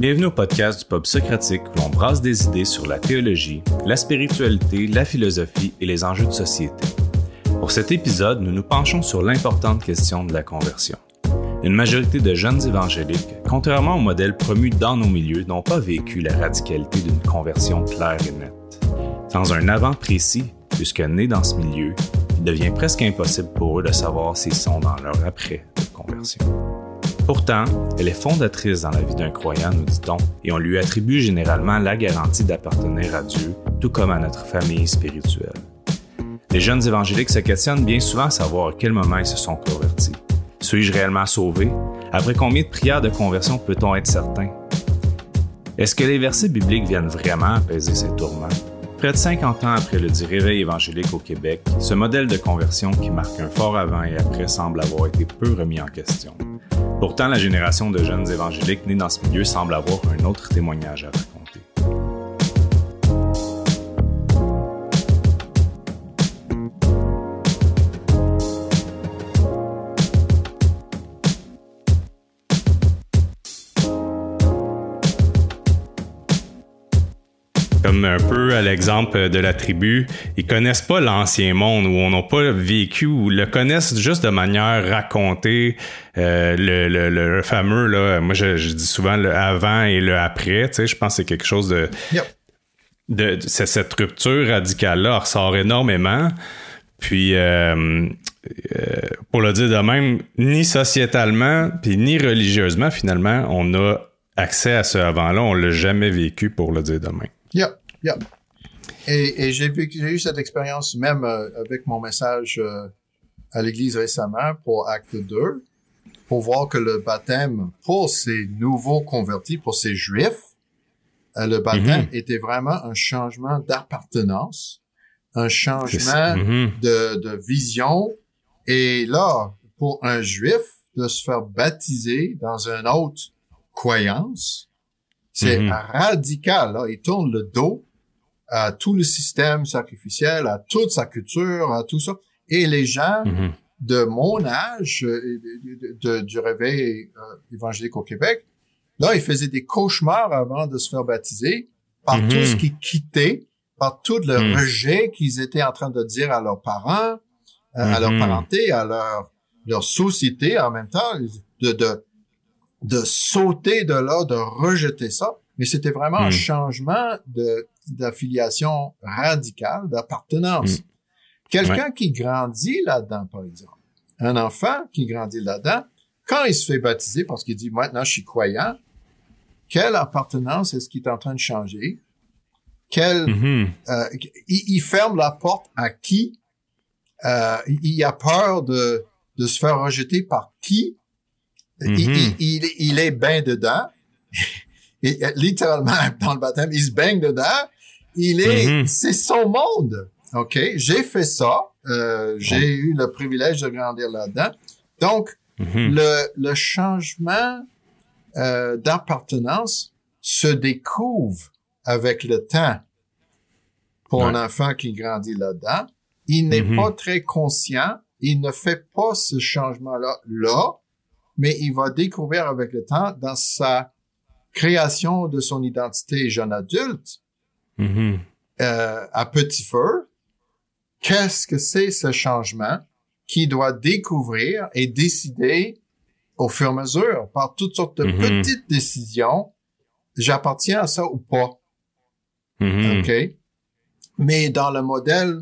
Bienvenue au podcast du Pop Socratique où l'on brasse des idées sur la théologie, la spiritualité, la philosophie et les enjeux de société. Pour cet épisode, nous nous penchons sur l'importante question de la conversion. Une majorité de jeunes évangéliques, contrairement au modèle promu dans nos milieux, n'ont pas vécu la radicalité d'une conversion claire et nette. Dans un avant précis, puisque nés dans ce milieu, il devient presque impossible pour eux de savoir s'ils sont dans leur après conversion. Pourtant, elle est fondatrice dans la vie d'un croyant, nous dit-on, et on lui attribue généralement la garantie d'appartenir à Dieu, tout comme à notre famille spirituelle. Les jeunes évangéliques se questionnent bien souvent à savoir à quel moment ils se sont convertis. Suis-je réellement sauvé? Après combien de prières de conversion peut-on être certain? Est-ce que les versets bibliques viennent vraiment apaiser ces tourments? Près de 50 ans après le dit réveil évangélique au Québec, ce modèle de conversion qui marque un fort avant et après semble avoir été peu remis en question. Pourtant, la génération de jeunes évangéliques nés dans ce milieu semble avoir un autre témoignage à raconter. Comme un peu à l'exemple de la tribu, ils connaissent pas l'ancien monde ou on n'a pas vécu ou le connaissent juste de manière racontée. Euh, le, le, le, fameux là, moi je, dis souvent le avant et le après. Tu sais, je pense que c'est quelque chose de, de, cette rupture radicale là ressort énormément. Puis euh, euh, pour le dire de même, ni sociétalement puis ni religieusement finalement, on a accès à ce avant-là, on l'a jamais vécu pour le dire de même. Yeah, yeah. Et, et j'ai eu cette expérience même euh, avec mon message euh, à l'église récemment pour Acte 2, pour voir que le baptême pour ces nouveaux convertis, pour ces juifs, euh, le baptême mm-hmm. était vraiment un changement d'appartenance, un changement mm-hmm. de, de vision. Et là, pour un juif, de se faire baptiser dans une autre croyance, c'est mhm. radical. Là. Il tourne le dos à tout le système sacrificiel, à toute sa culture, à tout ça. Et les gens mhm. de mon âge, euh, du réveil euh, évangélique au Québec, là, ils faisaient des cauchemars avant de se faire baptiser par tout ce mhm. qui quittait, par tout le rejet qu'ils étaient en train de dire à leurs parents, euh, à leur parenté, à leur, leur société en même temps, de, de de sauter de là, de rejeter ça. Mais c'était vraiment un hmm. changement de d'affiliation radicale, d'appartenance. Hmm. Quelqu'un qui grandit là-dedans, par exemple, un enfant qui grandit là-dedans, quand il se fait baptiser parce qu'il dit maintenant je suis croyant, quelle appartenance est-ce qu'il est en train de changer? Quel, mm-hmm. euh, il, ferme la porte à qui? Euh, il a peur de, de se faire rejeter par qui? Mm-hmm. il, il, est bien dedans. Et, euh, littéralement, dans le baptême, il se baigne dedans. Il est, mm-hmm. c'est son monde. OK? J'ai fait ça. Euh, j'ai eu le privilège de grandir là-dedans. Donc, mm-hmm. le, le changement euh, d'appartenance se découvre avec le temps pour un enfant qui grandit là-dedans. Il n'est pas très conscient. Il ne fait pas ce changement-là là mais il va découvrir avec le temps dans sa création de son identité jeune adulte mm-hmm. euh, à petit feu, qu'est-ce que c'est ce changement qu'il doit découvrir et décider au fur et à mesure par toutes sortes de mm-hmm. petites décisions. J'appartiens à ça ou pas? Mm-hmm. OK? Mais dans le modèle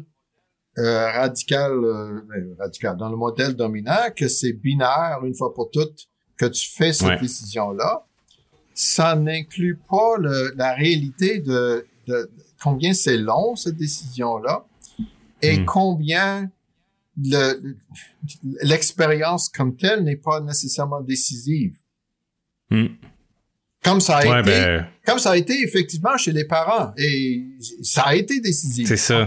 euh, radical, euh, ben, radical, dans le modèle dominant, que c'est binaire une fois pour toutes, que tu fais cette décision-là, ça n'inclut pas la réalité de, de combien c'est long cette décision-là et hmm. combien l'expérience comme telle n'est pas nécessairement décisive. Hmm. Comme ça a été, ben, comme ça a été effectivement chez les parents et ça a été décisif. C'est ça.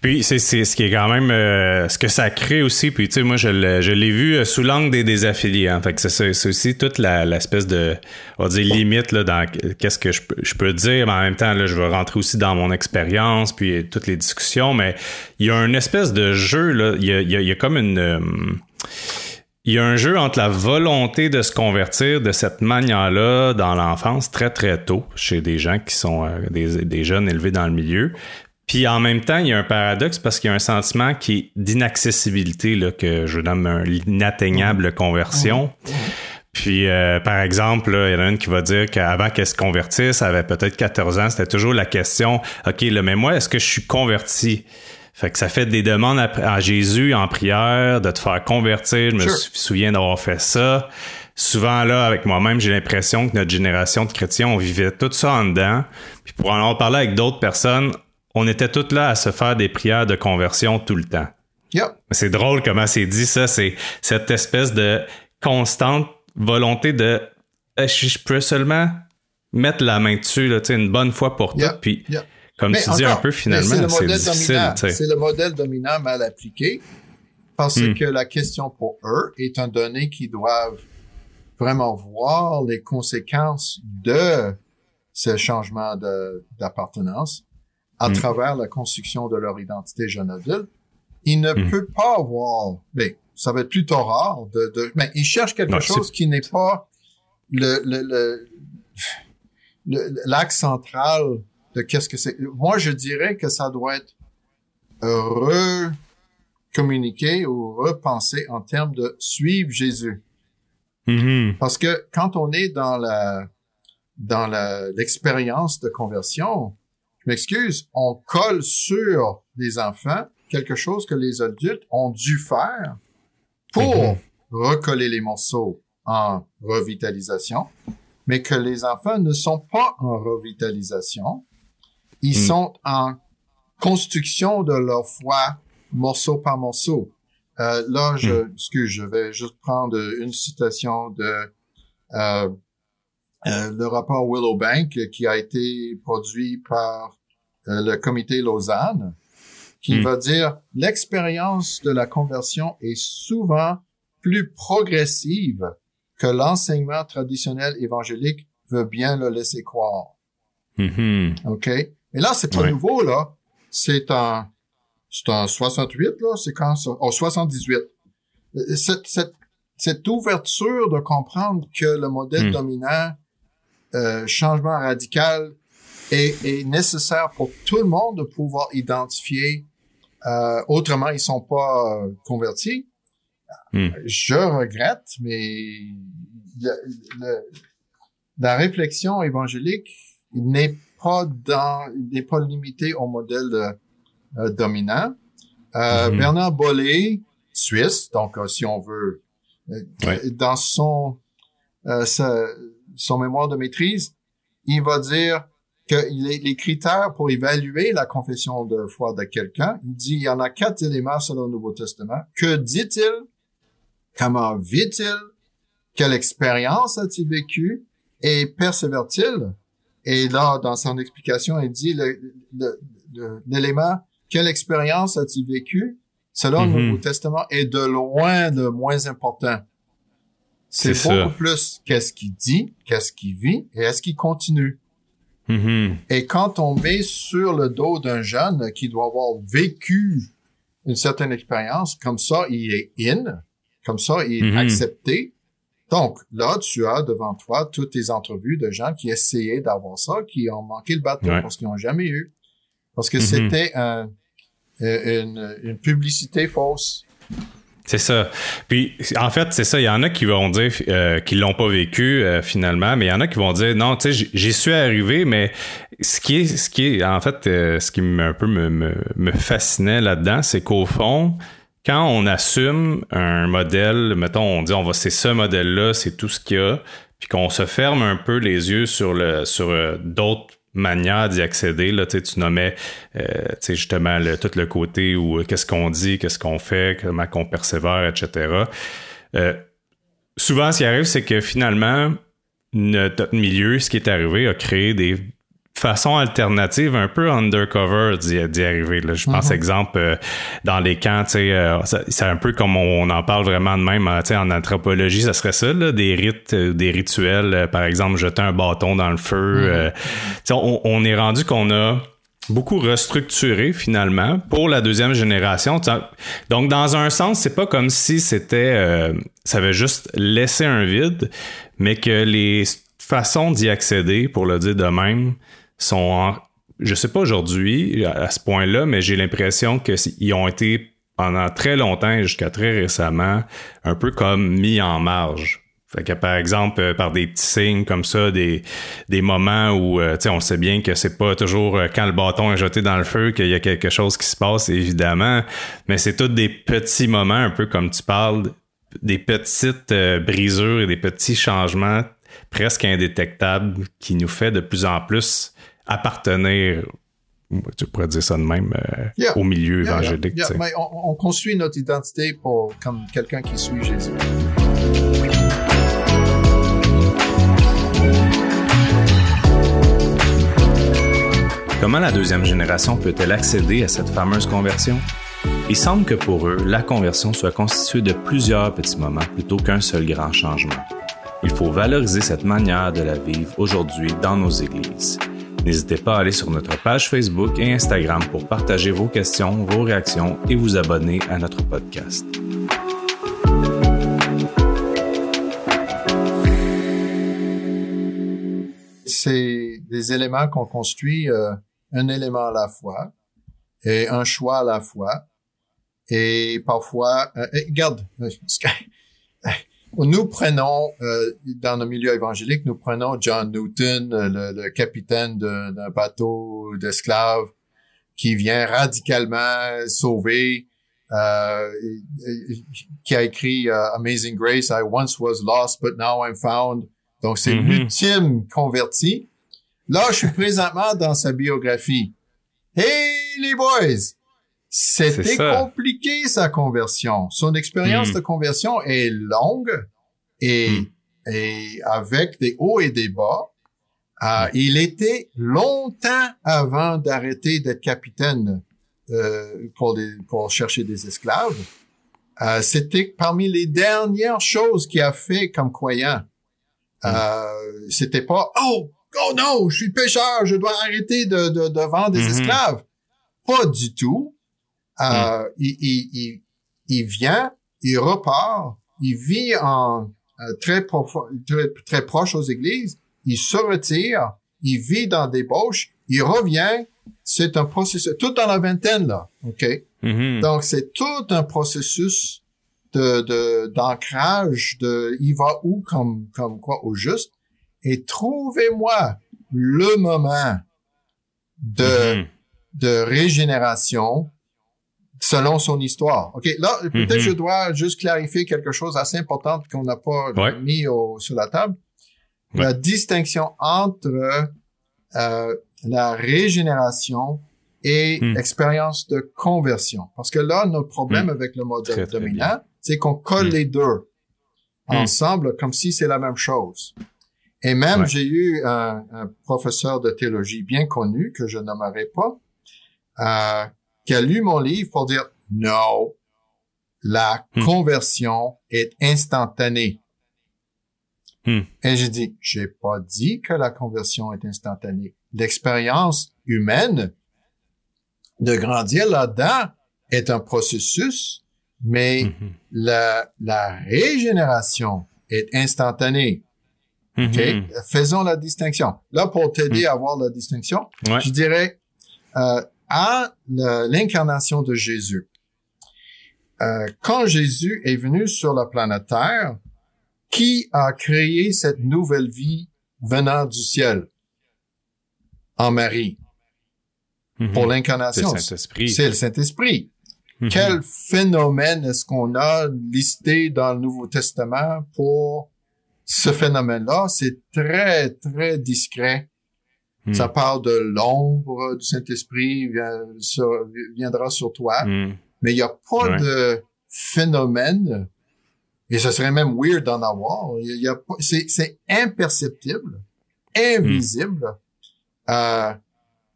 Puis c'est ce qui est quand même euh, ce que ça crée aussi. Puis tu sais, moi je l'ai vu euh, sous l'angle des, des affiliés. Hein. Fait que c'est aussi toute l'espèce de on va dire limite là dans qu'est-ce que je, je, peux dire, mais en même temps là je vais rentrer aussi dans mon expérience puis toutes les discussions. Mais il y a une espèce de jeu là. Il y a, il y a, comme une euh, il y a un jeu entre la volonté de se convertir de cette manière-là dans l'enfance très très tôt chez des gens qui sont euh, des, des, jeunes élevés dans le milieu. Puis en même temps, il y a un paradoxe parce qu'il y a un sentiment qui est d'inaccessibilité là, que je nomme inatteignable conversion. Puis, euh, par exemple, il y en a une qui va dire qu'avant qu'elle se convertisse, elle avait peut-être 14 ans, c'était toujours la question, OK, là, mais moi, est-ce que je suis converti? Fait que ça fait des demandes à, Jésus en prière de te faire convertir. Je me souviens d'avoir fait ça. Souvent là, avec moi-même, j'ai l'impression que notre génération de chrétiens, on vivait tout ça en dedans. Puis pour en parler avec d'autres personnes, on était toutes là à se faire des prières de conversion tout le temps. Yep. C'est drôle comment c'est dit ça. C'est cette espèce de constante volonté de je, peux seulement mettre la main dessus là, une bonne fois pour toutes. Puis comme tu dis un peu finalement, c'est difficile. C'est le modèle dominant mal appliqué parce hmm. que la question pour eux est un donné qu'ils doivent vraiment voir les conséquences de ce changement d'appartenance à hmm. travers la construction de leur identité jeune adulte. Ils ne hmm. peuvent pas avoir, mais ça va être plutôt rare de, de mais ils cherchent quelque chose qui n'est pas le, le, le l'axe central qu'est-ce que c'est. Moi, je dirais que ça doit être recommuniqué ou repensé en termes de suivre Jésus. Mm-hmm. Parce que quand on est dans la dans l'expérience de conversion, m'excuse, on colle sur les enfants quelque chose que les adultes ont dû faire pour mm-hmm. recoller les morceaux en revitalisation, mais que les enfants ne sont pas en revitalisation ils hmm. sont en construction de leur foi morceau par morceau. Euh, là, je, hmm. excuse, je vais juste prendre une citation de euh, euh, le rapport Willow Bank qui a été produit par euh, le comité Lausanne, qui hmm. va dire l'expérience de la conversion est souvent plus progressive que l'enseignement traditionnel évangélique veut bien le laisser croire. Mm-hmm. OK? Mais là, c'est pas nouveau, là. C'est en, c'est en 68, là. C'est quand ça? Oh, 78. Euh, cette, cette, cette ouverture de comprendre que le modèle hmm. dominant, euh, changement radical, est, est, nécessaire pour tout le monde de pouvoir identifier. Euh, autrement, ils sont pas euh, convertis. Hmm. Je regrette, mais la réflexion évangélique n'est pas dans, n'est pas limité au modèle euh, dominant. Euh, mhm. Bernard Bollé, Suisse, donc euh, si on veut, dans son son mémoire de maîtrise, il va dire que les, les, critères pour évaluer la confession de foi de quelqu'un, il dit il y en a quatre éléments selon le Nouveau Testament. Que dit-il? Comment vit-il? Quelle expérience a-t-il vécu? Et persévère-t-il? Et là, dans son explication, il dit l'élément quelle expérience as-tu vécu? Selon le mhm. Nouveau Testament est de loin le moins important. C'est beaucoup plus qu'est-ce qu'il dit, qu'est-ce qu'il vit et est-ce qu'il continue. Mhm. Et quand on met sur le dos d'un jeune qui doit avoir vécu une certaine expérience, comme ça, il est in, comme ça, il est mhm. accepté, donc, là, tu as devant toi toutes tes entrevues de gens qui essayaient d'avoir ça, qui ont manqué le bateau parce qu'ils n'ont jamais eu. Parce que mm-hmm. c'était une, une, publicité fausse. C'est ça. Puis en fait, c'est ça. Il y en a qui vont dire euh, qu'ils l'ont pas vécu euh, finalement, mais il y en a qui vont dire non, tu sais, j'y suis arrivé, mais ce qui est, ce qui est, en fait, euh, ce qui un peu me, me, me fascinait là-dedans, c'est qu'au fond, quand on assume un modèle, mettons, on dit on va c'est ce modèle-là, c'est tout ce qu'il y a, puis qu'on se ferme un peu les yeux sur le sur euh, d'autres manières d'y accéder. Là, tu nommais euh, justement le, tout le côté où euh, qu'est-ce qu'on dit, qu'est-ce qu'on fait, comment qu'on persévère, etc. souvent, ce qui arrive, c'est que finalement, notre milieu, ce qui est arrivé, a créé des façon alternative, un peu undercover d'y arriver. Là. Je pense, mhm. exemple, euh, dans les camps, euh, c'est un peu comme on, en parle vraiment de même euh, en anthropologie, ça serait ça, là, des rites, des rituels, par exemple, jeter un bâton dans le feu. Mhm. on, on, est rendu qu'on a beaucoup restructuré finalement pour la deuxième génération. Donc dans un sens, c'est pas comme si c'était euh, ça avait juste laissé un vide, mais que les façons d'y accéder, pour le dire de même, sont en, je sais pas aujourd'hui à ce point-là, mais j'ai l'impression qu'ils ont été pendant très longtemps jusqu'à très récemment un peu comme mis en marge. Fait que par exemple, euh, par des petits signes comme ça, des, des moments où euh, on sait bien que c'est pas toujours euh, quand le bâton est jeté dans le feu qu'il y a quelque chose qui se passe, évidemment, mais c'est tous des petits moments, un peu comme tu parles, des petites brisures et des petits changements presque indétectables qui nous fait de plus en plus appartenir tu pourrais dire ça de même au milieu évangélique. Mais on, on, construit notre identité pour comme quelqu'un qui suit Jésus. Comment la deuxième génération peut-elle accéder à cette fameuse conversion? Il semble que pour eux, la conversion soit constituée de plusieurs petits moments plutôt qu'un seul grand changement. Il faut valoriser cette manière de la vivre aujourd'hui dans nos églises. N'hésitez pas à aller sur notre page Facebook et Instagram pour partager vos questions, vos réactions et vous abonner à notre podcast. C'est des éléments qu'on construit euh, un élément à la fois et un choix à la fois. Et parfois, euh, regarde, nous prenons, euh, dans le milieu évangélique, nous prenons John Newton, le, capitaine d'un bateau d'esclaves, qui vient radicalement sauver, euh, qui a écrit Amazing Grace, I once was lost, but now I'm found. Donc, c'est mm-hmm. l'ultime converti. Là, je suis présentement dans sa biographie. Hey, les boys! C'était compliqué, sa conversion. Son expérience hmm. de conversion est longue et, hmm. et avec des hauts et des bas. Euh, hmm. il était longtemps avant d'arrêter d'être capitaine euh, pour, pour chercher des esclaves. Euh, C'était parmi les dernières choses qu'il a fait comme croyant. Euh, C'était pas oh oh non, je suis pêcheur, je dois arrêter de, de, de vendre des esclaves. Pas du tout. Euh, mm. il, il, il, vient, il repart, il vit en euh, très, très, très proche aux églises, il se retire, il vit dans des bauches, il revient. C'est un processus, tout dans la vingtaine là, ok? Mm-hmm. Donc c'est tout un processus de d'ancrage, de, il va où comme comme quoi au juste et trouvez-moi le moment de, mm-hmm. de régénération selon son histoire. OK, là, peut-être mm-hmm. je dois juste clarifier quelque chose assez important qu'on n'a pas mis sur la table. La distinction entre euh, la régénération et mm. l'expérience de conversion. Parce que là, notre problème mm. avec le modèle dominant, c'est qu'on colle mm. les deux ensemble comme si c'est la même chose. Et même, j'ai eu un, professeur de théologie bien connu, que je nommerai pas, euh, qui a lu mon livre pour dire, non, la hmm. conversion est instantanée. Hmm. Et j'ai dit, j'ai pas dit que la conversion est instantanée. L'expérience humaine de grandir là-dedans est un processus, mais hmm. la, la régénération est instantanée. Mm-hmm. Faisons la distinction. Là, pour t'aider mm. à voir la distinction, je dirais euh, à l'incarnation de Jésus. Euh, quand Jésus est venu sur la planète Terre, qui a créé cette nouvelle vie venant du ciel? En Marie mm-hmm. pour l'incarnation? C'est le Saint-Esprit. Mm-hmm. Quel phénomène est-ce qu'on a listé dans le Nouveau Testament pour ce phénomène-là, c'est très, très discret. Hmm. Ça parle de l'ombre du Saint-Esprit viendra sur toi, hmm. mais il n'y a pas de phénomène, et ce serait même weird d'en avoir. Il y a, c'est, imperceptible, invisible, hmm. euh,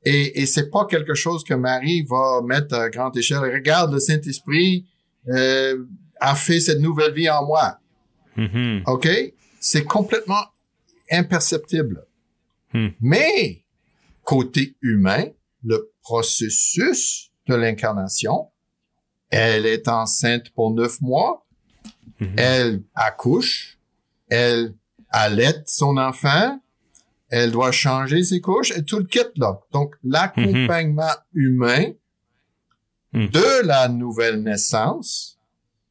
et, et c'est pas quelque chose que Marie va mettre à grande échelle. Regarde, le Saint-Esprit euh, a fait cette nouvelle vie en moi. OK? c'est complètement imperceptible. Hmm. Mais, côté humain, le processus de l'incarnation. Elle est enceinte pour neuf mois. Mhm. Elle accouche. Elle allaite son enfant. Elle doit changer ses couches et tout le kit là. Donc, l'accompagnement humain Mhm. de la nouvelle naissance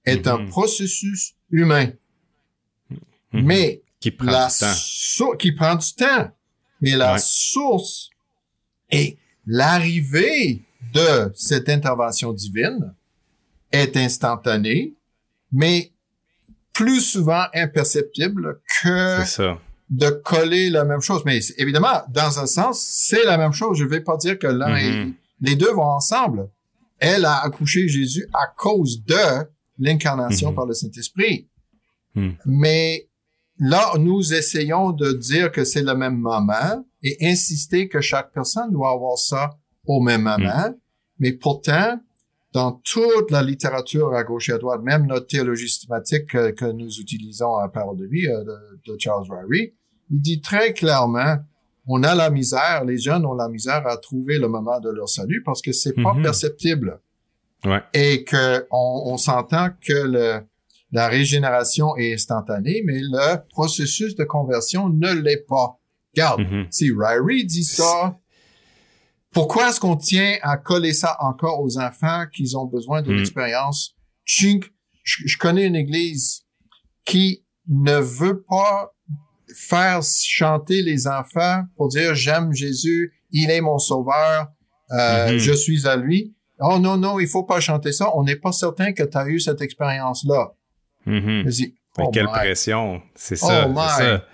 est un Mhm. processus humain. Mhm. Mais qui prend la du temps. qui prend du temps. Mais la Ouais. source et l'arrivée de cette intervention divine est instantanée, mais plus souvent imperceptible que ça. de coller la même chose. Mais évidemment, dans un sens, c'est la même chose. Je vais pas dire que l'un et Mhm. les deux vont ensemble. Elle a accouché Jésus à cause de l'incarnation Mhm. par le Saint-Esprit. Mhm. Mais là, nous essayons de dire que c'est le même moment et insister que chaque personne doit avoir ça au même moment. Mais pourtant, dans toute la littérature à gauche et à droite, même notre théologie systématique que, que nous utilisons à Parole de vie euh, de, de Charles Ryrie, il dit très clairement, on a la misère, les jeunes ont la misère à trouver le moment de leur salut parce que c'est pas Mhm. perceptible Ouais. et que on, on s'entend que le, la régénération est instantanée, mais le processus de conversion ne l'est pas. Regarde, Mhm. si Ryrie dit ça, pourquoi est-ce qu'on tient à coller ça encore aux enfants qui ont besoin d'une Mm. expérience? Chink, Je, je connais une église qui ne veut pas faire chanter les enfants pour dire j'aime Jésus, il est mon sauveur, euh, Mhm. je suis à lui. Oh non, non, il faut pas chanter ça. On n'est pas certain que tu as eu cette expérience-là. Mhm. Mais oh quelle my. pression. C'est ça. Oh c'est ça.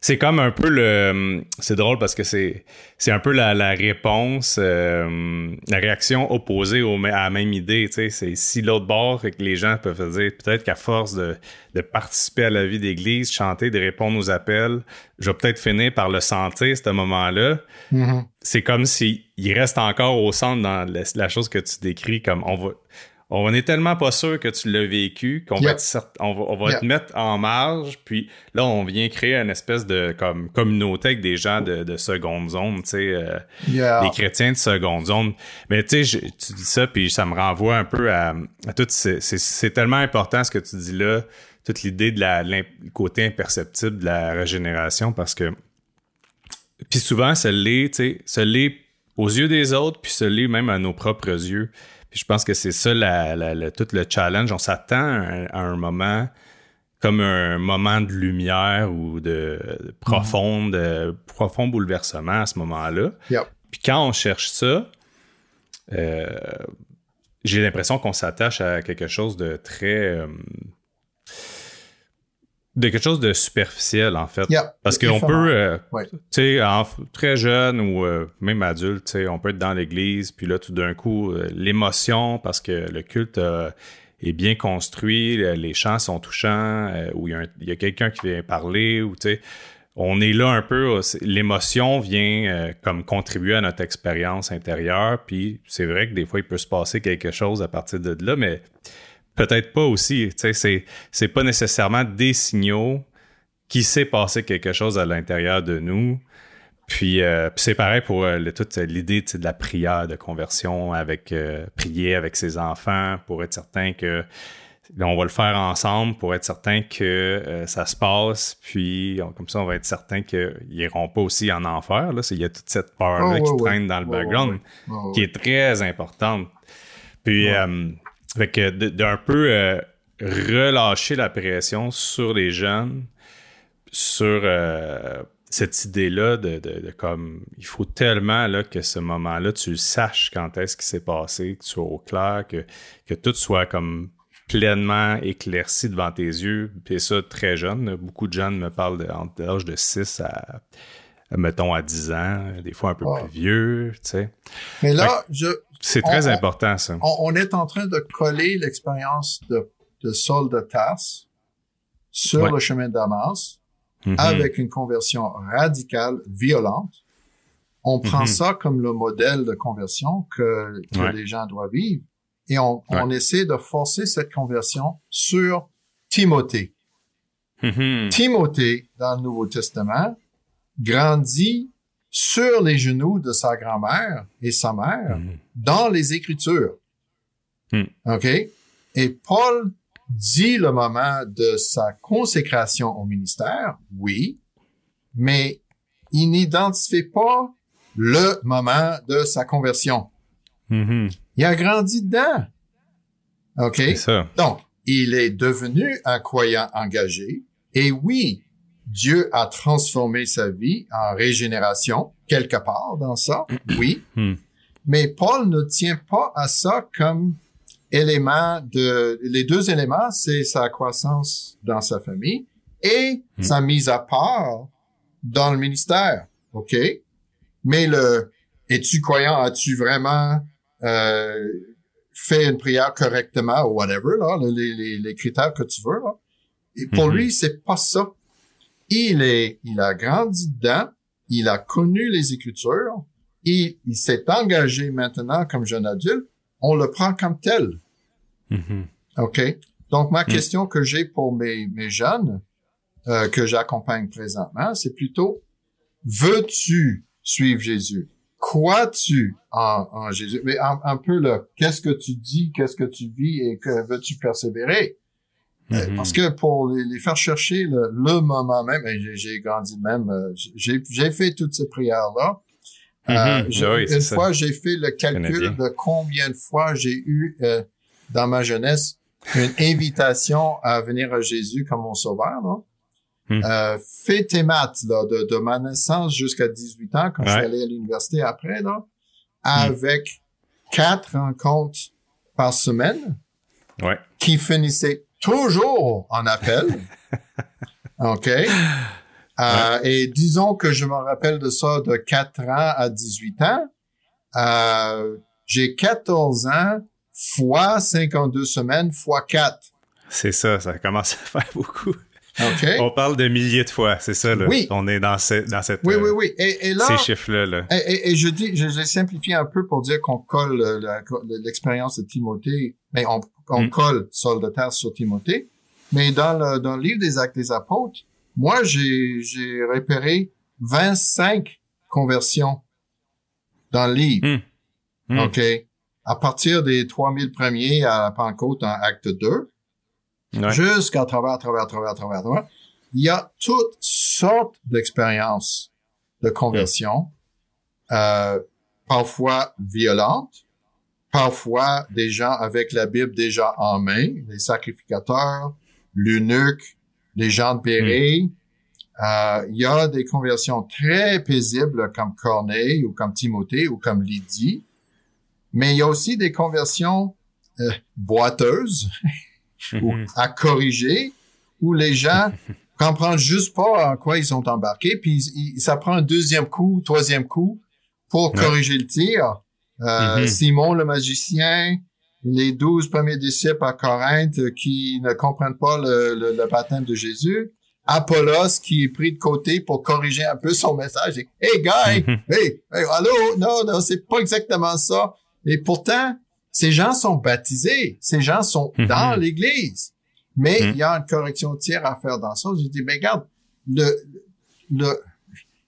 C'est comme un peu le. C'est drôle parce que c'est c'est un peu la, la réponse, euh, la réaction opposée au, à la même idée. Tu sais, c'est si l'autre bord, que les gens peuvent dire peut-être qu'à force de, de participer à la vie d'église, chanter, de répondre aux appels, je vais peut-être finir par le sentir ce moment-là. Mhm. C'est comme si il reste encore au centre dans la, la chose que tu décris comme on va. On est tellement pas sûr que tu l'as vécu qu'on va, Yeah. on va, on va Yeah. te mettre en marge, puis là, on vient créer une espèce de comme communauté avec des gens de, de seconde zone, tu sais, euh, Yeah. des chrétiens de seconde zone. Mais tu sais, tu dis ça, puis ça me renvoie un peu à, à tout. C'est tellement important ce que tu dis là, toute l'idée de la, le côté imperceptible de la régénération, parce que. Puis souvent, ça l'est, tu sais, ça l'est aux yeux des autres, puis ça l'est même à nos propres yeux. Puis je pense que c'est ça la, la- la- tout le challenge. On s'attend à, un- à un moment comme un moment de lumière ou de, de profonde, euh, profond bouleversement à ce moment-là. Yep. Puis quand on cherche ça, euh, j'ai l'impression qu'on s'attache à quelque chose de très... euh, de quelque chose de superficiel, en fait. Parce qu'on peut, euh, Ouais. tu sais, très jeune ou euh, même adulte, tu sais, on peut être dans l'église, puis là, tout d'un coup, euh, l'émotion, parce que le culte est bien construit, le- les chants sont touchants, ou il y a, a quelqu'un qui vient parler, ou tu sais, on est là un peu, l'émotion vient comme contribuer à notre expérience intérieure, puis c'est vrai que des fois, il peut se passer quelque chose à partir de là, mais peut-être pas aussi, c'est, c'est pas nécessairement des signaux qu'il s'est passé quelque chose à l'intérieur de nous. Puis, euh, puis c'est pareil pour euh, le- toute l'idée de la prière de conversion avec euh, prier avec ses enfants pour être certain que on va le faire ensemble pour être certain que ça se passe. Puis on- comme ça, on va être certain qu'ils n'iront pas aussi en enfer. Là. Il y a toute cette peur-là Oh, qui ouais, traîne dans le ouais, background ouais. qui est très importante. Puis, fait que de- d'un peu euh, relâcher la pression sur les jeunes, sur euh, cette idée-là de, de- de comme il faut tellement là, que ce moment-là, tu le saches quand est-ce qui s'est passé, que tu sois au clair, que, que tout soit comme pleinement éclairci devant tes yeux. Puis ça, très jeune. Beaucoup de jeunes me parlent de, entre l'âge de 6 à, mettons, à 10 ans, des fois un peu Wow. plus vieux, tu sais. Mais là, je, C'est très On- important, ça. on, on est en train de coller l'expérience de, de Saul de Tarse sur Ouais. le chemin de Damas Mhm. avec une conversion radicale, violente. On prend Mhm. ça comme le modèle de conversion que, que Ouais. les gens doivent vivre et on, Ouais. on essaie de forcer cette conversion sur Timothée. Mhm. Timothée, dans le Nouveau Testament, grandit sur les genoux de sa grand-mère et sa mère Mhm. dans les Écritures. Hmm. OK? Et Paul dit le moment de sa consécration au ministère, oui, mais il n'identifie pas le moment de sa conversion. Mhm. Il a grandi dedans. OK? Ça. Donc, il est devenu un croyant engagé. Et oui, Dieu a transformé sa vie en régénération, quelque part dans ça, oui. Hmm. Mais Paul ne tient pas à ça comme élément de... Les deux éléments, c'est sa croissance dans sa famille et Hmm. sa mise à part dans le ministère. OK? Mais le... Es-tu croyant? As-tu vraiment euh, fait une prière correctement ou whatever, là, les, les, les critères que tu veux, là? Et pour Mhm. lui, c'est pas ça. Il est, il a grandi dedans, il a connu les Écritures, et il s'est engagé maintenant comme jeune adulte, on le prend comme tel. Mhm. OK? Donc, ma Mm. question que j'ai pour mes, mes jeunes euh, que j'accompagne présentement, c'est plutôt, veux-tu suivre Jésus? Crois-tu en, en Jésus? Mais un, un peu le, qu'est-ce que tu dis, qu'est-ce que tu vis et que veux-tu persévérer? Euh, Mhm. Parce que pour les, les faire chercher le, le moment même, j'ai- j'ai grandi de même, euh, j'ai j'ai fait toutes ces prières-là. Euh, Mhm. Oui, c'est une ça. fois, j'ai fait le calcul de combien de fois j'ai eu euh, dans ma jeunesse une invitation à venir à Jésus comme mon sauveur. Là. Hmm. Euh, fais tes maths là, de, de ma naissance jusqu'à 18 ans, quand je suis Ouais. allé à l'université après, là, avec quatre rencontres par semaine Ouais. qui finissait toujours en appel. OK? Euh, Et disons que je me rappelle de ça de 4 ans à 18 ans. Euh, j'ai 14 ans fois 52 semaines fois 4. C'est ça, ça commence à faire beaucoup. OK? On parle de milliers de fois, c'est ça, là. Oui. On est dans, ce- dans cette, Oui, euh, oui, oui. Et, et là, ces chiffres-là, là. Et, et- et je dis, je l'ai simplifié un peu pour dire qu'on colle euh, l'expérience de Timothée, mais on, on Mm. colle Sol de terre sur Timothée. Mais dans le, dans le livre des Actes des Apôtres, moi, j'ai, j'ai repéré 25 conversions dans le livre. Mm. Mm. OK? À partir des 3000 premiers à la Pentecôte en Acte 2, Jusqu'à travers, à travers, à travers, travers, travers. Il y a toutes sortes d'expériences de conversion, euh, parfois violentes, parfois des gens avec la Bible déjà en main, les sacrificateurs, l'eunuque, les gens de Béret. Euh, il y a des conversions très paisibles comme Corneille ou comme Timothée ou comme Lydie, mais il y a aussi des conversions euh, boiteuses ou Mhm. à corriger, où les gens comprennent juste pas en quoi ils sont embarqués, puis ils- ils- ça prend un deuxième coup, troisième coup pour Ouais. corriger le tir. Euh, Mhm. Simon le magicien, les douze premiers disciples à Corinthe qui ne comprennent pas le, le, le baptême de Jésus, Apollos qui est pris de côté pour corriger un peu son message. Et, hey guy, Mhm. hey, hey, allô, non, non, c'est pas exactement ça. Et pourtant, ces gens sont baptisés, ces gens sont Mhm. dans l'Église. Mais Mhm. il y a une correction tir à faire dans ça. J'ai dit, mais regarde, le, le,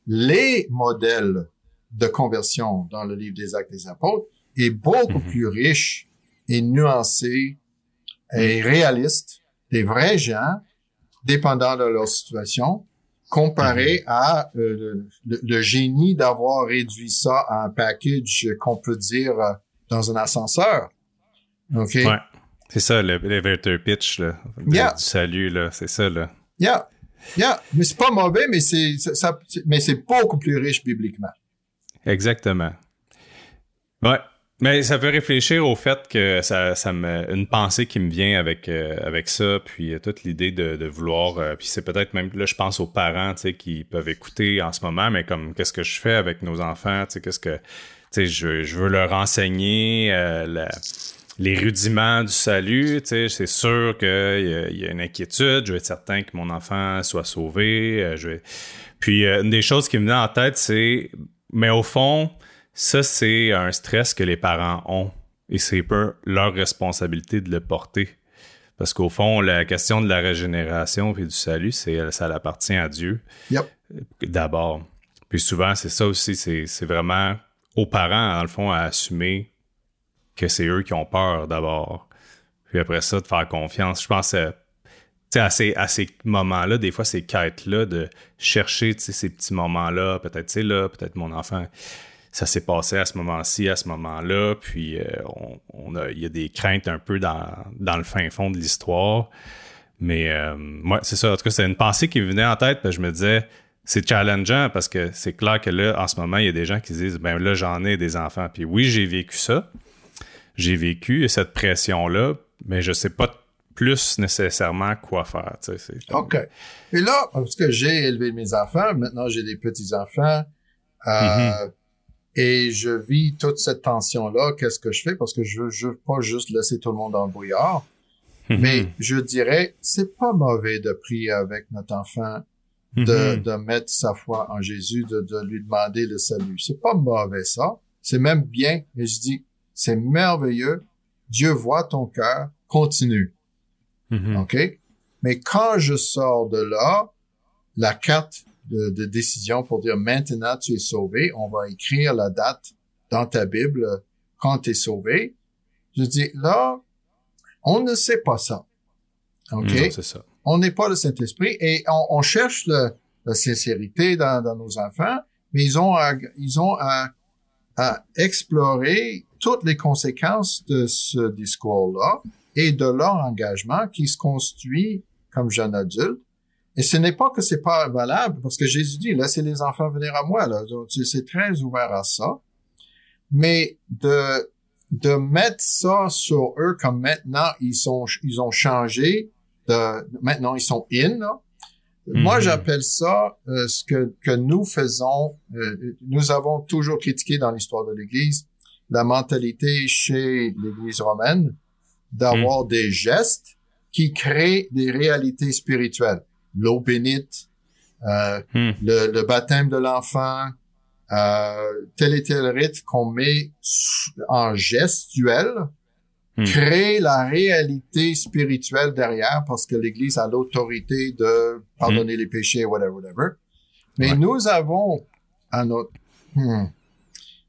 les modèles de conversion dans le livre des Actes des Apôtres est beaucoup Mhm. plus riche et nuancé et réaliste des vrais gens, dépendant de leur situation, comparé à euh, le, le- le génie d'avoir réduit ça à un package qu'on peut dire euh, dans un ascenseur. OK? Ouais. C'est ça, le elevator pitch, là. Yeah. Du salut, là. C'est ça, là. Yeah. Yeah. Mais c'est pas mauvais, mais c'est, ça, mais c'est beaucoup plus riche bibliquement. Exactement. Ouais. Mais ça fait réfléchir au fait que ça, ça me, une pensée qui me vient avec euh, avec ça, puis euh, toute l'idée de, de vouloir, euh, puis c'est peut-être même là, je pense aux parents, tu sais, qui peuvent écouter en ce moment, mais comme qu'est-ce que je fais avec nos enfants, tu sais, qu'est-ce que, je, je veux leur enseigner euh, la- les rudiments du salut, c'est sûr qu'il y, y a une inquiétude, je veux être certain que mon enfant soit sauvé, euh, je vais... Puis euh, une des choses qui me vient en tête, c'est, mais au fond, ça, c'est un stress que les parents ont. Et c'est peu leur responsabilité de le porter. Parce qu'au fond, la question de la régénération et du salut, c'est ça appartient à Dieu Yep. d'abord. Puis souvent, c'est ça aussi, c'est vraiment aux parents, dans le fond, à assumer que c'est eux qui ont peur d'abord. Puis après ça, de faire confiance. Je pense à ces, moments-là, des fois, ces quêtes-là, de chercher ces petits moments-là, peut-être, là, peut-être mon enfant, ça s'est passé à ce moment-ci, à ce moment-là, puis euh, il y a des craintes un peu dans, le fin fond de l'histoire. Mais euh, moi, c'est ça. En tout cas, c'est une pensée qui venait en tête, puis je me disais, c'est challengeant parce que c'est clair que là, en ce moment, il y a des gens qui disent, ben là, j'en ai des enfants. Puis oui, j'ai vécu ça. J'ai vécu cette pression-là, mais je sais pas plus nécessairement quoi faire. Tu sais, OK. Et là, parce que j'ai élevé mes enfants, maintenant j'ai des petits-enfants, euh, mm-hmm. et je vis toute cette tension-là. Qu'est-ce que je fais? Parce que je je veux pas juste laisser tout le monde le brouillard. Mm-hmm. Mais je dirais, c'est pas mauvais de prier avec notre enfant, de, mm-hmm. de mettre sa foi en Jésus, de, de lui demander le salut. C'est pas mauvais ça. C'est même bien. Et je dis, c'est merveilleux. Dieu voit ton cœur. Continue. Mm-hmm. OK? Mais quand je sors de là, la carte de, de, décision pour dire maintenant tu es sauvé, on va écrire la date dans ta Bible quand tu es sauvé. Je dis là, on ne sait pas ça. OK? c'est ça. On n'est pas le Saint-Esprit et on, cherche la sincérité dans, dans, nos enfants, mais ils ont à, ils ont à, à explorer toutes les conséquences de ce discours-là et de leur engagement qui se construit comme jeune adulte. Et ce n'est pas que c'est pas valable, parce que Jésus dit, laissez les enfants venir à moi, là. C'est très ouvert à ça. Mais de, de mettre ça sur eux comme maintenant, ils sont, ils ont changé de, maintenant ils sont in, Moi, mhm. j'appelle ça euh, ce que, que nous faisons. Euh, nous avons toujours critiqué dans l'histoire de l'Église la mentalité chez l'Église romaine d'avoir hmm. des gestes qui créent des réalités spirituelles. L'eau bénite, euh, hmm. le, baptême de l'enfant, tel et tel rite qu'on met en gestuel, hmm. crée la réalité spirituelle derrière parce que l'Église a l'autorité de pardonner les péchés, whatever, whatever. Mais nous avons à notre...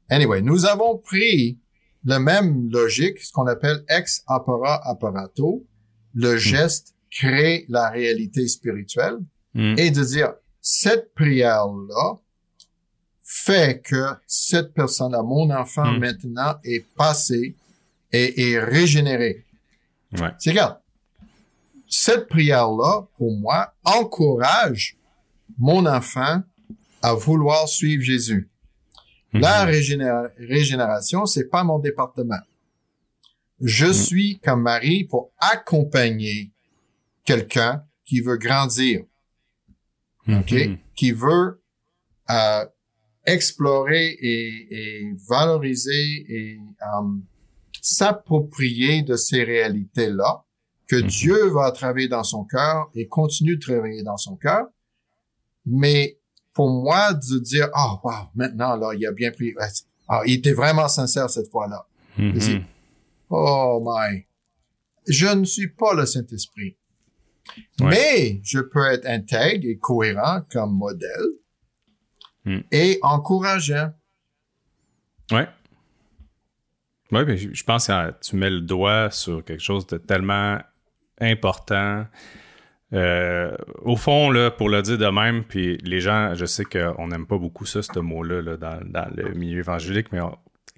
Anyway, nous avons pris la même logique, ce qu'on appelle ex opera apparato, le hmm. geste crée la réalité spirituelle, hmm. et de dire, cette prière-là fait que cette personne-là, mon enfant hmm. maintenant, est passé et est régénéré. Ouais. C'est regarde, cette prière-là, pour moi, encourage mon enfant à vouloir suivre Jésus. La mhm. régénération, c'est pas mon département. Je mhm. suis comme Marie pour accompagner quelqu'un qui veut grandir, mhm. qui veut euh, explorer et, valoriser et euh, s'approprier de ces réalités-là que Dieu va travailler dans son cœur et continue de travailler dans son cœur, mais pour moi de dire ah oh, wow maintenant là il a bien pris ah il était vraiment sincère cette fois-là. Mm-hmm. oh my. Je ne suis pas le Saint Esprit mais je peux être intègre et cohérent comme modèle mm. et encourageant. Ouais ouais mais je pense que tu mets le doigt sur quelque chose de tellement important euh, au fond, là, pour le dire de même, puis les gens, je sais qu'on n'aime pas beaucoup ça, ce mot-là, là, dans, le milieu évangélique, mais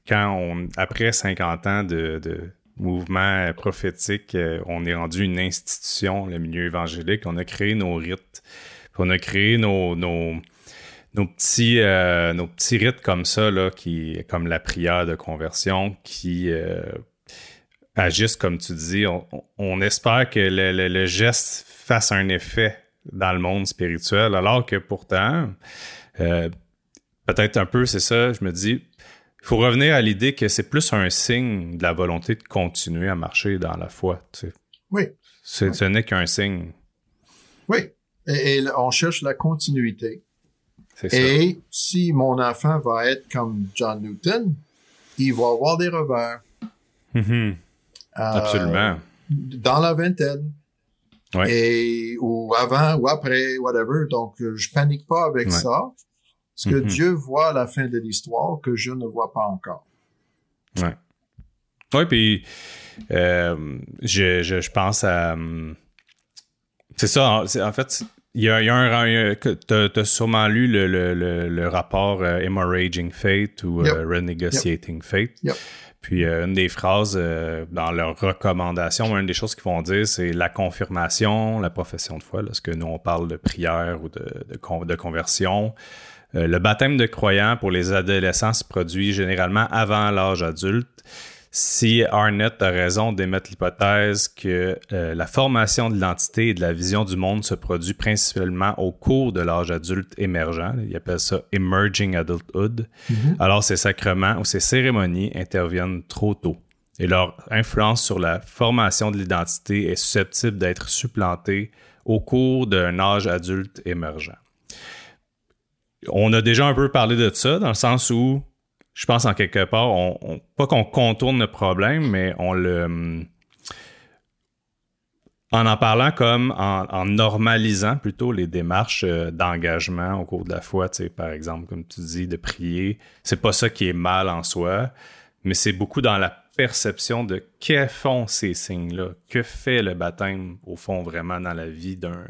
quand on, après 50 ans de, mouvement prophétique, euh, on est rendu une institution, le milieu évangélique. On a créé nos rites, on a créé nos, nos petits, euh, nos petits rites comme ça, là, qui, comme la prière de conversion, qui agissent comme tu dis. On, on espère que le, le, le geste fasse un effet dans le monde spirituel, alors que pourtant, euh, peut-être un peu, c'est ça, je me dis, il faut revenir à l'idée que c'est plus un signe de la volonté de continuer à marcher dans la foi. Tu sais. Oui. Ce n'est qu'un signe. Oui. Et, on cherche la continuité. Et si mon enfant va être comme John Newton, il va avoir des revers. Mm-hmm. Euh, Absolument. Dans la vingtaine. Et, ou avant ou après, whatever. Donc, euh, je panique pas avec ça. Parce que Mhm. Dieu voit la fin de l'histoire que je ne vois pas encore. Ouais. Oui, puis euh, je, je, je pense à. hum, C'est ça, en fait, il y a, il y a un. il y a- que T'as t'as sûrement lu le, le, le, le rapport euh, Hemorrhaging Fate ou Yep. euh, Renegotiating Fate. Yep. Puis euh, une des phrases euh, dans leurs recommandations, une des choses qu'ils vont dire, c'est la confirmation, la profession de foi, lorsque nous on parle de prière ou de, de, con- de conversion. Euh, le baptême de croyant pour les adolescents se produit généralement avant l'âge adulte. Si Arnett a raison d'émettre l'hypothèse que euh, la formation de l'identité et de la vision du monde se produit principalement au cours de l'âge adulte émergent, il appelle ça emerging adulthood, alors ces sacrements ou ces cérémonies interviennent trop tôt et leur influence sur la formation de l'identité est susceptible d'être supplantée au cours d'un âge adulte émergent. On a déjà un peu parlé de ça, dans le sens où, je pense en quelque part, on, pas qu'on contourne le problème, mais on le... hum, En en parlant comme en, en normalisant plutôt les démarches euh, d'engagement au cours de la foi, tu sais, par exemple, comme tu dis, de prier, c'est pas ça qui est mal en soi, mais c'est beaucoup dans la perception de que font ces signes-là, que fait le baptême au fond vraiment dans la vie d'un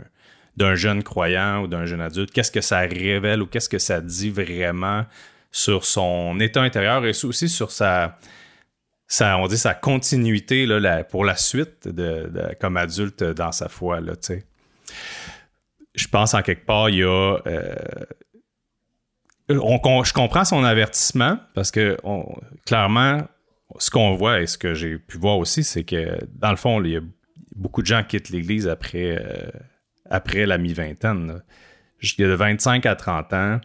d'un jeune croyant ou d'un jeune adulte, qu'est-ce que ça révèle ou qu'est-ce que ça dit vraiment sur son état intérieur et aussi sur sa, on dit sa continuité là, pour la suite de, comme adulte dans sa foi là. Je pense en quelque part il y a euh, on- je comprends son avertissement parce que clairement ce qu'on voit et ce que j'ai pu voir aussi c'est que dans le fond il y a beaucoup de gens qui quittent l'Église après euh, après la mi-vingtaine. Il y a de 25 à 30 ans,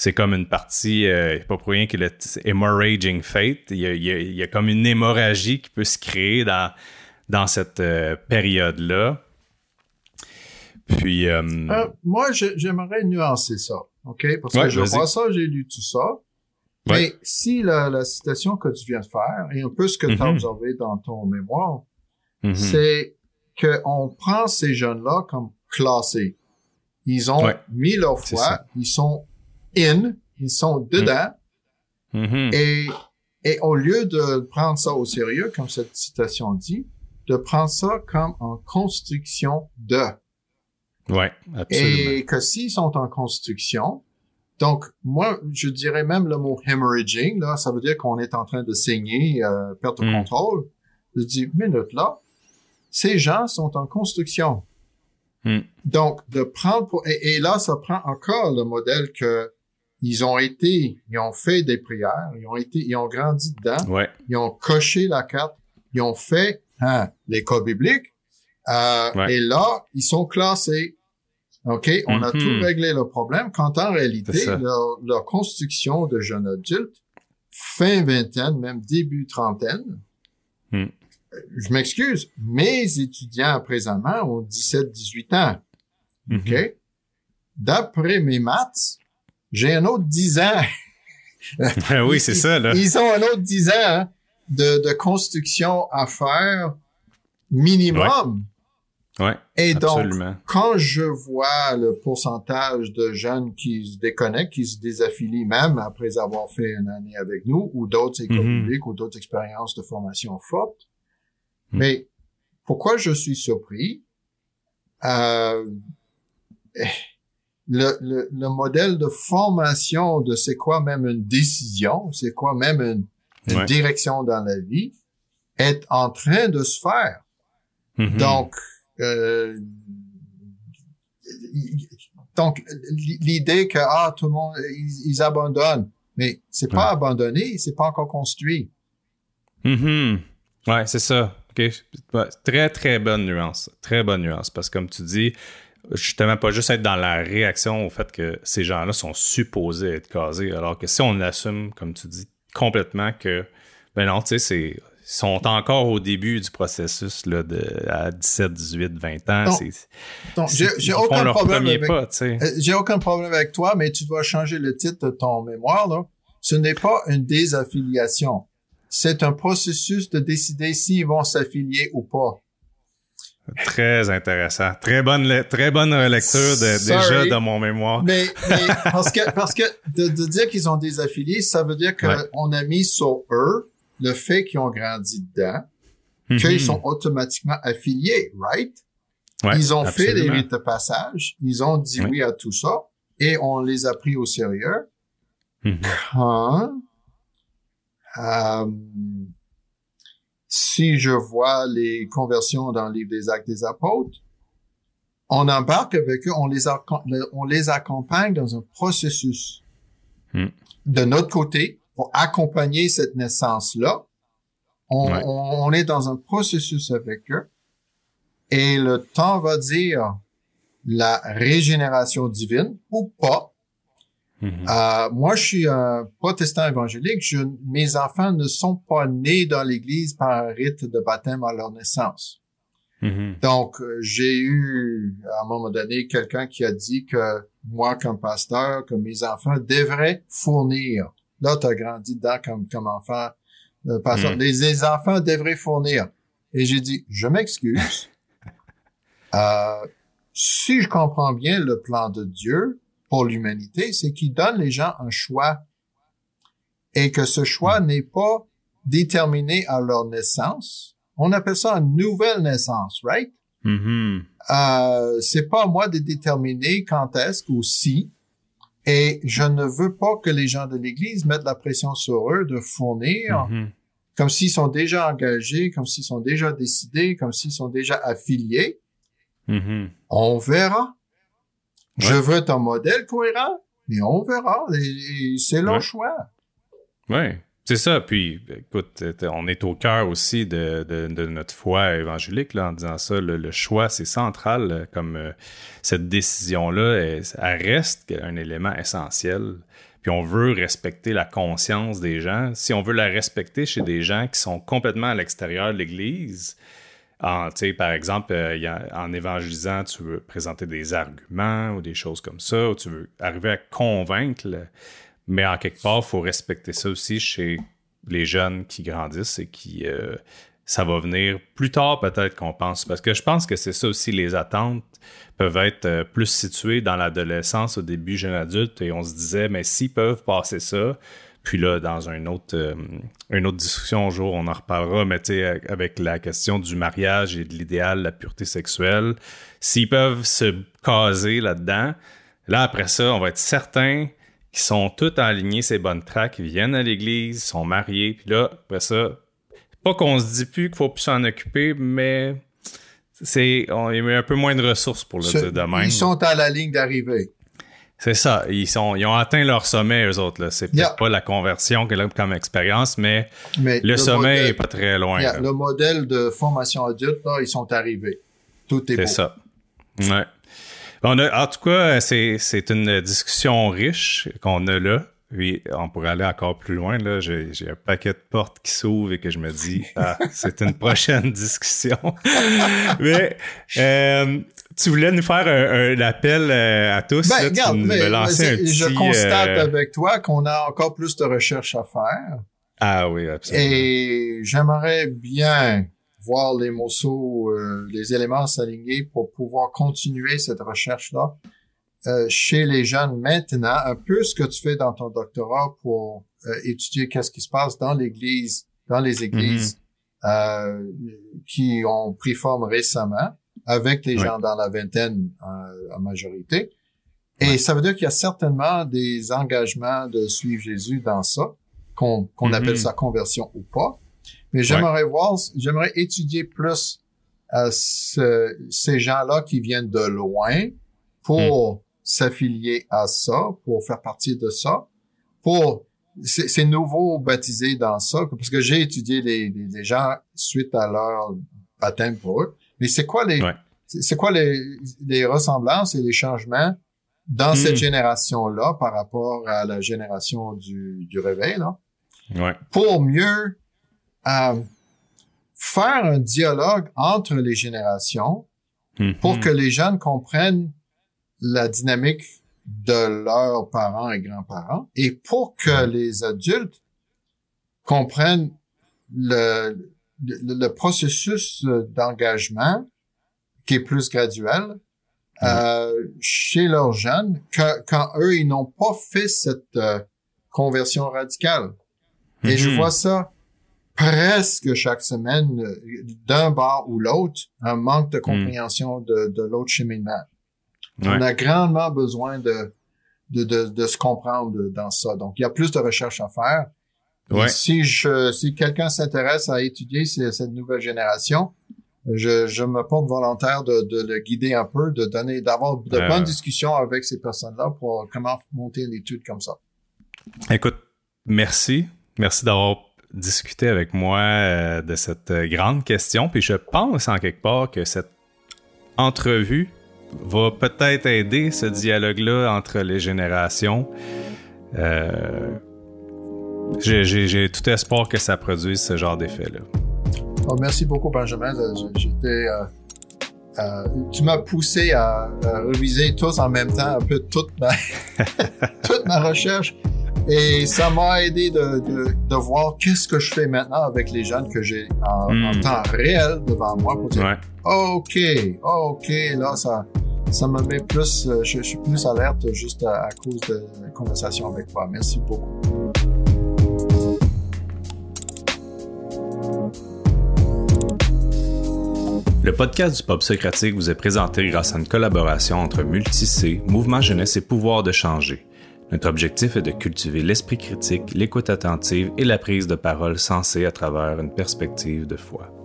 c'est comme une partie, euh, pas pour rien que le t- hemorrhaging fate. Il y, a, il y a- il y a comme une hémorragie qui peut se créer dans, dans cette euh, période-là. Puis, euh, Euh, moi, j'aimerais nuancer ça, OK? Parce Ouais, que je vois ça, j'ai lu tout ça. Ouais. Mais si la, la citation que tu viens de faire, et un peu ce que tu as Mhm. observé dans ton mémoire, mhm. c'est qu'on prend ces jeunes-là comme classés. Ils ont Ouais. mis leur foi, ils sont in, ils sont dedans, Mhm. et, et au lieu de prendre ça au sérieux, comme cette citation dit, de prendre ça comme en construction de. Ouais, absolument. Et que s'ils sont en construction, donc moi, je dirais même le mot hemorrhaging, là, ça veut dire qu'on est en train de saigner, euh, perte de Mm. contrôle. Je dis, minute là, ces gens sont en construction. Mm. Donc, de prendre pour, et, et là, ça prend encore le modèle que ils ont été, ils ont fait des prières, ils ont été, ils ont grandi dedans, Ouais, ils ont coché la carte, ils ont fait hein, les cas bibliques, euh, Ouais. et là, ils sont classés. OK? On a Mhm. tout réglé le problème, quand en réalité, leur, leur construction de jeunes adultes, fin vingtaine, même début trentaine, Mm. euh, je m'excuse, mes étudiants présentement ont 17-18 ans. Mhm. OK? D'après mes maths, j'ai un autre 10 ans. oui, c'est ça, là. Ils ont un autre 10 ans hein, de, de construction à faire minimum. Ouais, Et donc, absolument. quand je vois le pourcentage de jeunes qui se déconnectent, qui se désaffilient même après avoir fait une année avec nous, ou d'autres écoles Mhm. publiques, ou d'autres expériences de formation forte, Mhm. mais pourquoi je suis surpris? Euh, eh, le, le, le modèle de formation de c'est quoi même une décision, c'est quoi même une, une Ouais. direction dans la vie, est en train de se faire. Mhm. Donc, euh, donc l'idée que ah tout le monde ils, ils abandonnent, mais c'est pas Ouais. abandonné, c'est pas encore construit. Mhm. Ouais, c'est ça. OK. Ouais, Très, très bonne nuance. Très bonne nuance. Parce que comme tu dis, justement, pas juste être dans la réaction au fait que ces gens-là sont supposés être casés. Alors que si on assume, comme tu dis, complètement que, ben non, tu sais, c'est ils sont encore au début du processus là, de, à 17, 18, 20 ans. J'ai c'est- j'ai ils font aucun leur problème avec pas, tu sais. euh, j'ai aucun problème avec toi, mais tu dois changer le titre de ton mémoire là. Ce n'est pas une désaffiliation. C'est un processus de décider s'ils vont s'affilier ou pas. Très intéressant. Très bonne, très bonne lecture de, déjà dans mon mémoire. Mais, mais parce que, parce que de, de dire qu'ils ont des affiliés, ça veut dire qu'on a mis sur eux le fait qu'ils ont grandi dedans, qu'ils mhm. sont automatiquement affiliés, right? ils ont fait des rites de passage, ils ont dit oui à tout ça, et on les a pris au sérieux. Mhm. Quand, euh, si je vois les conversions dans le livre des Actes des Apôtres, on embarque avec eux, on les, on les accompagne dans un processus. Hmm. De notre côté, pour accompagner cette naissance-là, on, on, est dans un processus avec eux et le temps va dire la régénération divine ou pas. Mhm. Euh, moi, je suis un protestant évangélique. Je, mes enfants ne sont pas nés dans l'Église par un rite de baptême à leur naissance. Mhm. Donc, euh, j'ai eu, à un moment donné, quelqu'un qui a dit que moi, comme pasteur, que mes enfants devraient fournir. Là, tu as grandi dedans comme, comme enfant. Euh, pasteur. Mhm. les, enfants devraient fournir. Et j'ai dit, je m'excuse. euh, si je comprends bien le plan de Dieu, pour l'humanité, c'est qu'il donne les gens un choix et que ce choix n'est pas déterminé à leur naissance. On appelle ça une nouvelle naissance, right? Euh, c'est pas à moi de déterminer quand est-ce ou si. Et je ne veux pas que les gens de l'Église mettent la pression sur eux de fournir mm-hmm. comme s'ils sont déjà engagés, comme s'ils sont déjà décidés, comme s'ils sont déjà affiliés. Mm-hmm. On verra. Je veux un modèle cohérent, mais on verra. C'est leur choix. Oui, c'est ça. Puis, écoute, on est au cœur aussi de, notre foi évangélique là, en disant ça. Le, choix, c'est central. Comme euh, cette décision-là, elle, reste un élément essentiel. Puis on veut respecter la conscience des gens. Si on veut la respecter chez des gens qui sont complètement à l'extérieur de l'Église, en, par exemple, euh, en évangélisant, tu veux présenter des arguments ou des choses comme ça, ou tu veux arriver à convaincre, mais en quelque part, il faut respecter ça aussi chez les jeunes qui grandissent et qui euh, ça va venir plus tard peut-être qu'on pense. Parce que je pense que c'est ça aussi, les attentes peuvent être euh, plus situées dans l'adolescence au début jeune adulte et on se disait, mais s'ils peuvent passer ça, puis là, dans un autre, euh, une autre discussion un jour, on en reparlera, mais tu sais, avec la question du mariage et de l'idéal, la pureté sexuelle, s'ils peuvent se caser là-dedans, là, après ça, on va être certain qu'ils sont tous alignés ces bonnes tracks, ils viennent à l'église, sont mariés, puis là, après ça, pas qu'on se dit plus qu'il faut plus s'en occuper, mais c'est on y a un peu moins de ressources pour le dire de même. Ils sont à la ligne d'arrivée. C'est ça. Ils sont, ils ont atteint leur sommet, eux autres. Là. C'est peut-être pas la conversion que comme expérience, mais, le, sommet est pas très loin. Le modèle de formation adulte, là, ils sont arrivés. Tout est, C'est ça. Ouais. On a, en tout cas, c'est, c'est une discussion riche qu'on a là. Oui, on pourrait aller encore plus loin. Là, j'ai, j'ai un paquet de portes qui s'ouvrent et que je me dis, ah, c'est une prochaine discussion. Mais euh, tu voulais nous faire un, appel euh, à tous. Ben, regarde, mais, je constate euh, avec toi qu'on a encore plus de recherches à faire. Ah oui, absolument. Et j'aimerais bien voir les morceaux, euh, les éléments s'aligner pour pouvoir continuer cette recherche-là chez les jeunes maintenant, un peu ce que tu fais dans ton doctorat pour étudier qu'est-ce qui se passe dans l'Église, dans les églises mm-hmm. qui ont pris forme récemment avec les gens dans la vingtaine euh, en, majorité. Et ça veut dire qu'il y a certainement des engagements de suivre Jésus dans ça, qu'on qu'on appelle mm-hmm. ça conversion ou pas. Mais j'aimerais voir, j'aimerais étudier plus euh, ces gens-là qui viennent de loin pour mm. s'affilier à ça, pour faire partie de ça, pour ces nouveaux baptisés dans ça, parce que j'ai étudié les, les, gens suite à leur baptême pour eux. Mais c'est quoi les c'est quoi les, les ressemblances et les changements dans cette hmm. génération-là par rapport à la génération du, du réveil, là? Ouais. Pour mieux euh, faire un dialogue entre les générations hmm. pour que les jeunes comprennent la dynamique de leurs parents et grands-parents et pour que les adultes comprennent le, le, processus d'engagement qui est plus graduel euh, chez leurs jeunes que, quand eux, ils n'ont pas fait cette euh, conversion radicale. Et je Mhm. vois ça presque chaque semaine euh, d'un bar ou l'autre, un manque de compréhension de, de l'autre cheminement. On Ouais. a grandement besoin de, de, de, de se comprendre dans ça. Donc, il y a plus de recherche à faire. Ouais. si je, si quelqu'un s'intéresse à étudier ces- cette nouvelle génération, je, je me porte volontaire de, de le guider un peu, de donner, d'avoir de Euh. bonnes discussions avec ces personnes-là pour comment monter une étude comme ça. Écoute, merci. Merci d'avoir discuté avec moi euh, de cette euh, grande question. Puis je pense en quelque part que cette entrevue va peut-être aider ce dialogue-là entre les générations. Euh, j'ai- tout espoir que ça produise ce genre d'effet-là. Oh, merci beaucoup, Benjamin. Euh, J'étais, euh, euh, tu m'as poussé à, à réviser tous en même temps un peu toute ma, toute ma recherche. Et ça m'a aidé de, de, de voir qu'est-ce que je fais maintenant avec les jeunes que j'ai en, Mm. en temps réel devant moi pour dire, Ouais. OK, OK, là, ça, ça me met plus, euh, je, je suis plus alerte juste à, à cause de la conversation avec toi. Merci beaucoup. Le podcast du Pop Socratique vous est présenté grâce à une collaboration entre Multicé, Mouvement Jeunesse et Pouvoir de changer. Notre objectif est de cultiver l'esprit critique, l'écoute attentive et la prise de parole sensée à travers une perspective de foi.